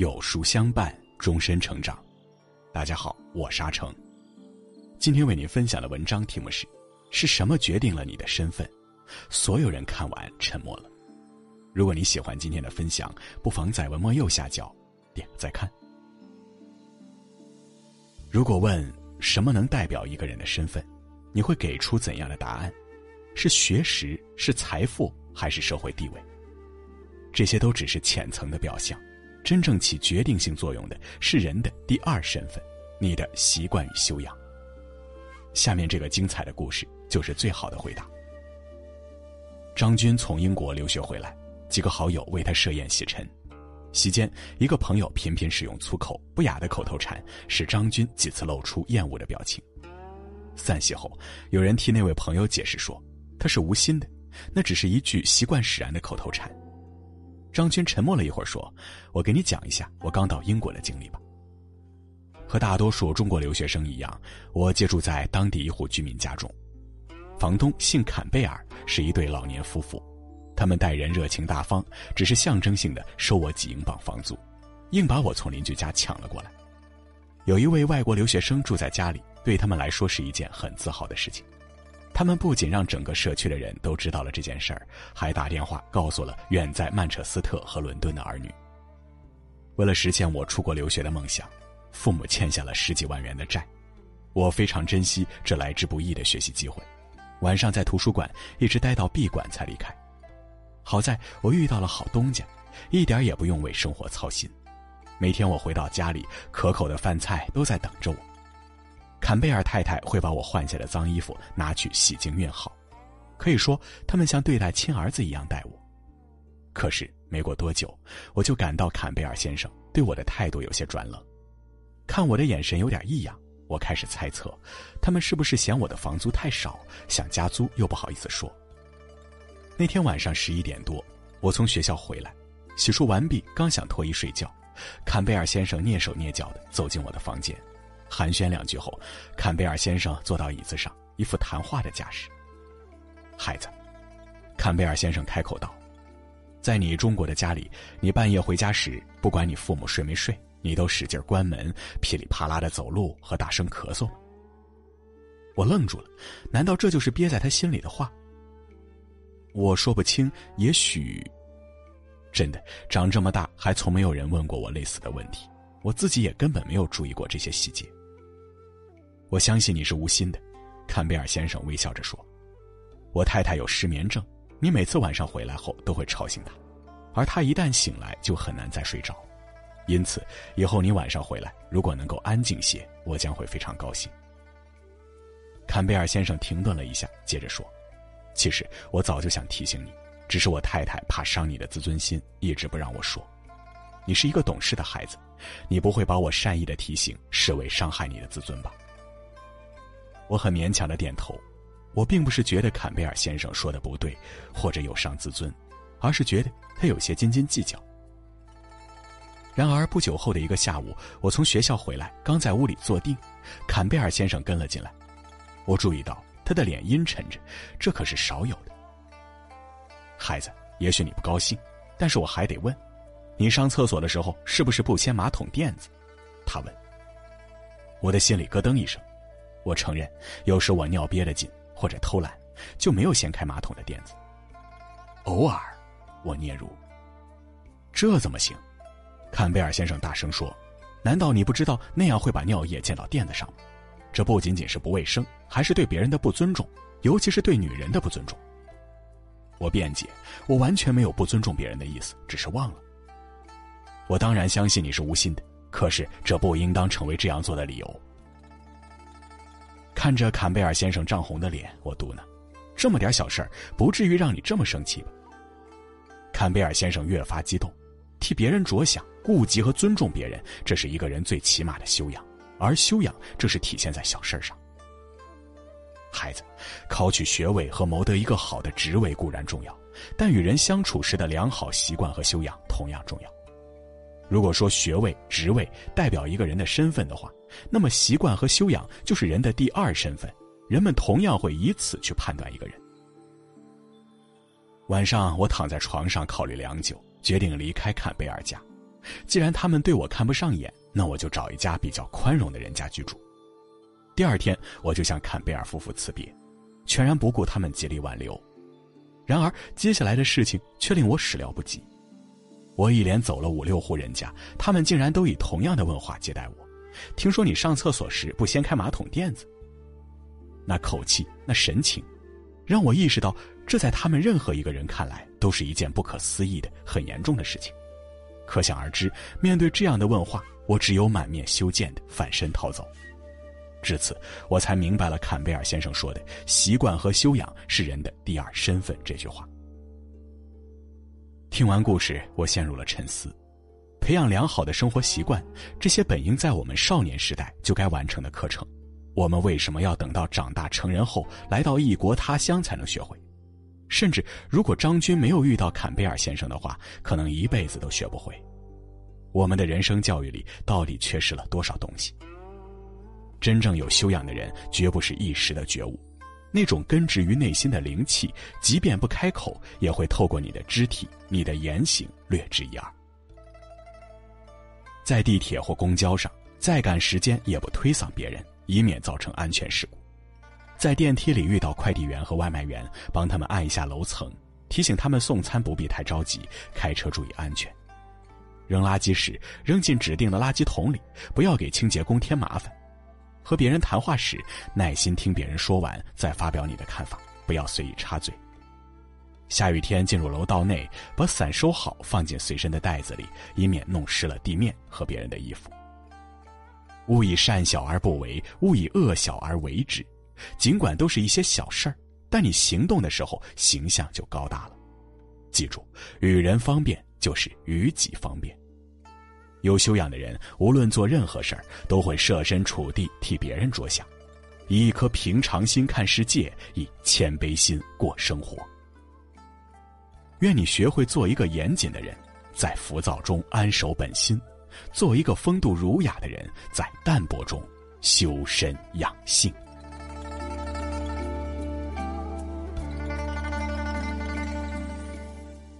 有书相伴，终身成长。大家好，我沙成。今天为您分享的文章题目是：是什么决定了你的身份？所有人看完沉默了。如果你喜欢今天的分享，不妨在文末右下角点个再看。如果问什么能代表一个人的身份，你会给出怎样的答案？是学识，是财富，还是社会地位？这些都只是浅层的表象，真正起决定性作用的是人的第二身份——你的习惯与修养。下面这个精彩的故事就是最好的回答。张军从英国留学回来，几个好友为他设宴洗尘。席间，一个朋友频频使用粗口不雅的口头禅，使张军几次露出厌恶的表情。散席后，有人替那位朋友解释说，他是无心的，那只是一句习惯使然的口头禅。张军沉默了一会儿，说：“我给你讲一下我刚到英国的经历吧。和大多数中国留学生一样，我借住在当地一户居民家中，房东姓坎贝尔，是一对老年夫妇。他们待人热情大方，只是象征性的收我几英镑房租，硬把我从邻居家抢了过来。有一位外国留学生住在家里，对他们来说是一件很自豪的事情。”他们不仅让整个社区的人都知道了这件事儿，还打电话告诉了远在曼彻斯特和伦敦的儿女。为了实现我出国留学的梦想，父母欠下了十几万元的债。我非常珍惜这来之不易的学习机会，晚上在图书馆一直待到闭馆才离开。好在我遇到了好东家，一点也不用为生活操心。每天我回到家里，可口的饭菜都在等着我。坎贝尔太太会把我换下的脏衣服拿去洗净熨好，可以说他们像对待亲儿子一样待我。可是没过多久，我就感到坎贝尔先生对我的态度有些转冷，看我的眼神有点异样。我开始猜测，他们是不是嫌我的房租太少，想加租又不好意思说。那天晚上十一点多，我从学校回来，洗漱完毕，刚想脱衣睡觉，坎贝尔先生蹑手蹑脚的走进我的房间。寒暄两句后，坎贝尔先生坐到椅子上，一副谈话的架势。孩子，坎贝尔先生开口道：“在你中国的家里，你半夜回家时，不管你父母睡没睡，你都使劲关门，噼里啪啦的走路和大声咳嗽。”我愣住了，难道这就是憋在他心里的话？我说不清，也许……真的，长这么大还从没有人问过我类似的问题，我自己也根本没有注意过这些细节。我相信你是无心的，坎贝尔先生微笑着说：“我太太有失眠症，你每次晚上回来后都会吵醒她，而她一旦醒来就很难再睡着。因此，以后你晚上回来如果能够安静些，我将会非常高兴。”坎贝尔先生停顿了一下，接着说：“其实我早就想提醒你，只是我太太怕伤你的自尊心，一直不让我说。你是一个懂事的孩子，你不会把我善意的提醒视为伤害你的自尊吧？”我很勉强的点头，我并不是觉得坎贝尔先生说的不对，或者有伤自尊，而是觉得他有些斤斤计较。然而不久后的一个下午，我从学校回来，刚在屋里坐定，坎贝尔先生跟了进来。我注意到他的脸阴沉着，这可是少有的。孩子，也许你不高兴，但是我还得问，你上厕所的时候是不是不掀马桶垫子？他问。我的心里咯噔一声。我承认，有时我尿憋得紧或者偷懒，就没有掀开马桶的垫子。偶尔，我嗫嚅。这怎么行？坎贝尔先生大声说：“难道你不知道那样会把尿液溅到垫子上吗？这不仅仅是不卫生，还是对别人的不尊重，尤其是对女人的不尊重。”我辩解：“我完全没有不尊重别人的意思，只是忘了。”我当然相信你是无心的，可是这不应当成为这样做的理由。看着坎贝尔先生涨红的脸，我嘟囔：“这么点小事儿，不至于让你这么生气吧？”坎贝尔先生越发激动，替别人着想、顾及和尊重别人，这是一个人最起码的修养，而修养正是体现在小事上。孩子，考取学位和谋得一个好的职位固然重要，但与人相处时的良好习惯和修养同样重要。如果说学位、职位代表一个人的身份的话，那么习惯和修养就是人的第二身份。人们同样会以此去判断一个人。晚上，我躺在床上考虑良久，决定离开坎贝尔家。既然他们对我看不上眼，那我就找一家比较宽容的人家居住。第二天，我就向坎贝尔夫妇辞别，全然不顾他们极力挽留。然而，接下来的事情却令我始料不及。我一连走了五六户人家，他们竟然都以同样的问话接待我。听说你上厕所时不掀开马桶垫子？那口气，那神情，让我意识到，这在他们任何一个人看来都是一件不可思议的、很严重的事情。可想而知，面对这样的问话，我只有满面羞见的反身逃走。至此，我才明白了坎贝尔先生说的“习惯和修养是人的第二身份”这句话。听完故事，我陷入了沉思。培养良好的生活习惯，这些本应在我们少年时代就该完成的课程，我们为什么要等到长大成人后，来到异国他乡才能学会？甚至，如果张军没有遇到坎贝尔先生的话，可能一辈子都学不会。我们的人生教育里到底缺失了多少东西？真正有修养的人，绝不是一时的觉悟，那种根植于内心的灵气，即便不开口，也会透过你的肢体、你的言行略知一二。在地铁或公交上，再赶时间也不推搡别人，以免造成安全事故；在电梯里遇到快递员和外卖员，帮他们按一下楼层，提醒他们送餐不必太着急，开车注意安全；扔垃圾时扔进指定的垃圾桶里，不要给清洁工添麻烦。和别人谈话时，耐心听别人说完再发表你的看法，不要随意插嘴。下雨天进入楼道内，把伞收好，放进随身的袋子里，以免弄湿了地面和别人的衣服。勿以善小而不为，勿以恶小而为之。尽管都是一些小事儿，但你行动的时候形象就高大了。记住，与人方便就是与己方便。有修养的人，无论做任何事儿，都会设身处地替别人着想，以一颗平常心看世界，以谦卑心过生活。愿你学会做一个严谨的人，在浮躁中安守本心；做一个风度儒雅的人，在淡泊中修身养性。